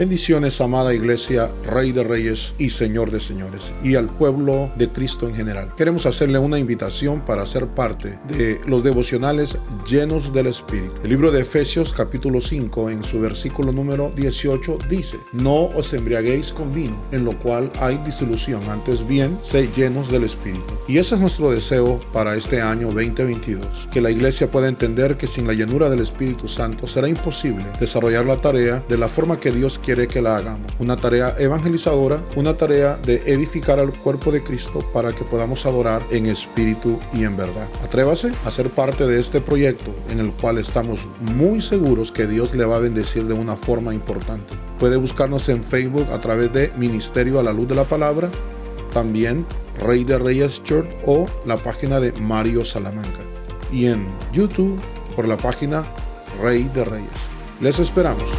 Bendiciones, amada iglesia, Rey de Reyes y Señor de Señores, y al pueblo de Cristo en general. Queremos hacerle una invitación para ser parte de los devocionales llenos del Espíritu. El libro de Efesios capítulo 5 en su versículo número 18 dice, no os embriaguéis con vino, en lo cual hay disolución, antes bien, sé llenos del Espíritu. Y ese es nuestro deseo para este año 2022, que la iglesia pueda entender que sin la llenura del Espíritu Santo será imposible desarrollar la tarea de la forma que Dios quiere quiere que la hagamos. Una tarea evangelizadora, una tarea de edificar al cuerpo de Cristo para que podamos adorar en espíritu y en verdad. Atrévase a ser parte de este proyecto en el cual estamos muy seguros que Dios le va a bendecir de una forma importante. Puede buscarnos en Facebook a través de Ministerio a la Luz de la Palabra, también Rey de Reyes Church o la página de Mario Salamanca. Y en YouTube por la página Rey de Reyes. Les esperamos.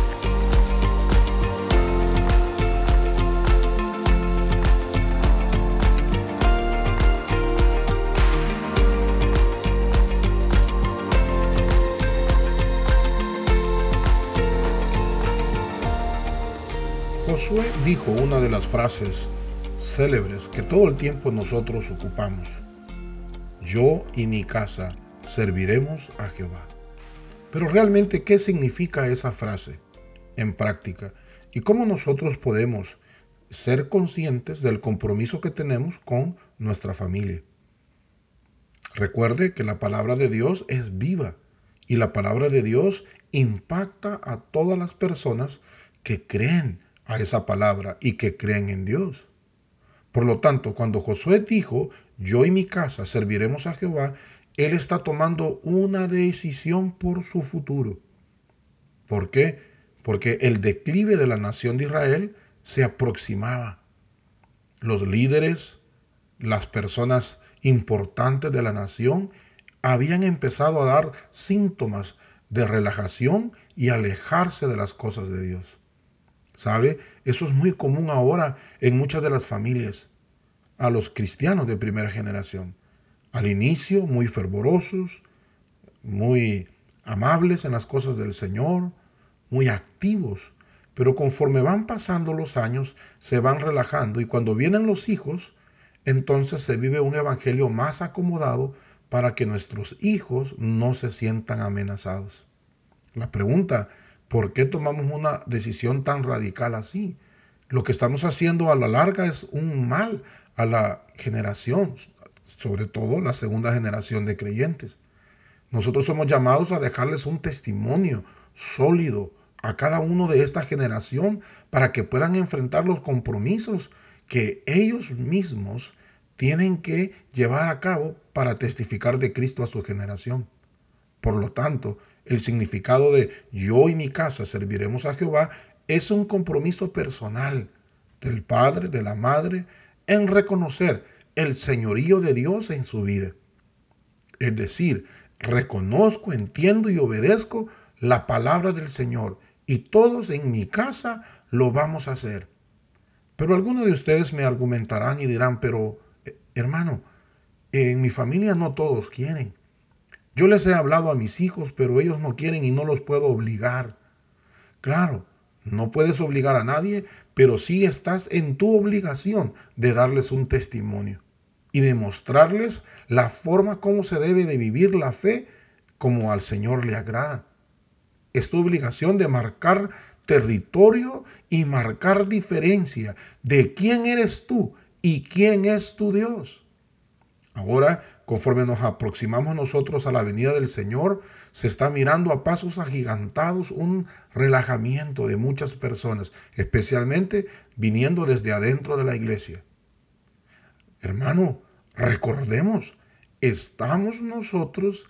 Josué dijo una de las frases célebres que todo el tiempo nosotros ocupamos. Yo y mi casa serviremos a Jehová. Pero realmente, ¿qué significa esa frase en práctica? ¿Y cómo nosotros podemos ser conscientes del compromiso que tenemos con nuestra familia? Recuerde que la palabra de Dios es viva y la palabra de Dios impacta a todas las personas que creen a esa palabra y que creen en Dios. Por lo tanto, cuando Josué dijo, yo y mi casa serviremos a Jehová, él está tomando una decisión por su futuro. ¿Por qué? Porque el declive de la nación de Israel se aproximaba. Los líderes, las personas importantes de la nación, habían empezado a dar síntomas de relajación y alejarse de las cosas de Dios. ¿Sabe? Eso es muy común ahora en muchas de las familias, a los cristianos de primera generación. Al inicio, muy fervorosos, muy amables en las cosas del Señor, muy activos, pero conforme van pasando los años, se van relajando y cuando vienen los hijos, entonces se vive un evangelio más acomodado para que nuestros hijos no se sientan amenazados. La pregunta ¿Por qué tomamos una decisión tan radical así? Lo que estamos haciendo a la larga es un mal a la generación, sobre todo la segunda generación de creyentes. Nosotros somos llamados a dejarles un testimonio sólido a cada uno de esta generación para que puedan enfrentar los compromisos que ellos mismos tienen que llevar a cabo para testificar de Cristo a su generación. Por lo tanto, el significado de yo y mi casa serviremos a Jehová es un compromiso personal del padre, de la madre, en reconocer el señorío de Dios en su vida. Es decir, reconozco, entiendo y obedezco la palabra del Señor y todos en mi casa lo vamos a hacer. Pero algunos de ustedes me argumentarán y dirán, pero eh, hermano, en mi familia no todos quieren. Yo les he hablado a mis hijos, pero ellos no quieren y no los puedo obligar. Claro, no puedes obligar a nadie, pero sí estás en tu obligación de darles un testimonio y demostrarles la forma como se debe de vivir la fe como al Señor le agrada. Es tu obligación de marcar territorio y marcar diferencia de quién eres tú y quién es tu Dios. Ahora Conforme nos aproximamos nosotros a la venida del Señor, se está mirando a pasos agigantados un relajamiento de muchas personas, especialmente viniendo desde adentro de la iglesia. Hermano, recordemos, estamos nosotros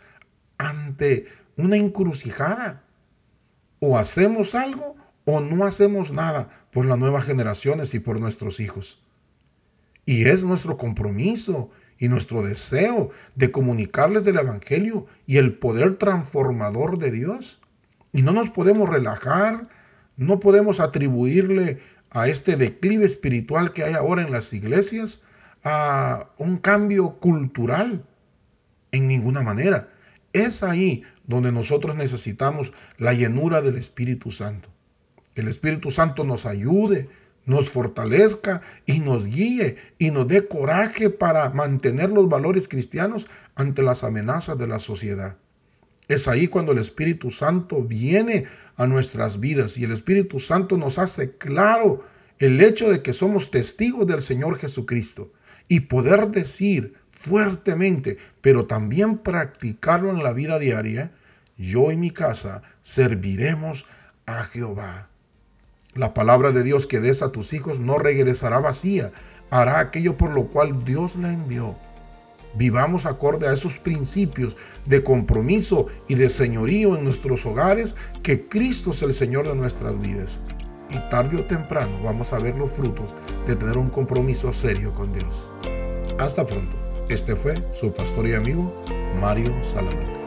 ante una encrucijada. O hacemos algo o no hacemos nada por las nuevas generaciones y por nuestros hijos. Y es nuestro compromiso y nuestro deseo de comunicarles del Evangelio y el poder transformador de Dios. Y no nos podemos relajar, no podemos atribuirle a este declive espiritual que hay ahora en las iglesias a un cambio cultural. En ninguna manera. Es ahí donde nosotros necesitamos la llenura del Espíritu Santo. Que el Espíritu Santo nos ayude, nos fortalezca y nos guíe y nos dé coraje para mantener los valores cristianos ante las amenazas de la sociedad. Es ahí cuando el Espíritu Santo viene a nuestras vidas y el Espíritu Santo nos hace claro el hecho de que somos testigos del Señor Jesucristo y poder decir fuertemente, pero también practicarlo en la vida diaria, yo y mi casa serviremos a Jehová. La palabra de Dios que des a tus hijos no regresará vacía, hará aquello por lo cual Dios la envió. Vivamos acorde a esos principios de compromiso y de señorío en nuestros hogares, que Cristo es el Señor de nuestras vidas. Y tarde o temprano vamos a ver los frutos de tener un compromiso serio con Dios. Hasta pronto. Este fue su pastor y amigo Mario Salamanca.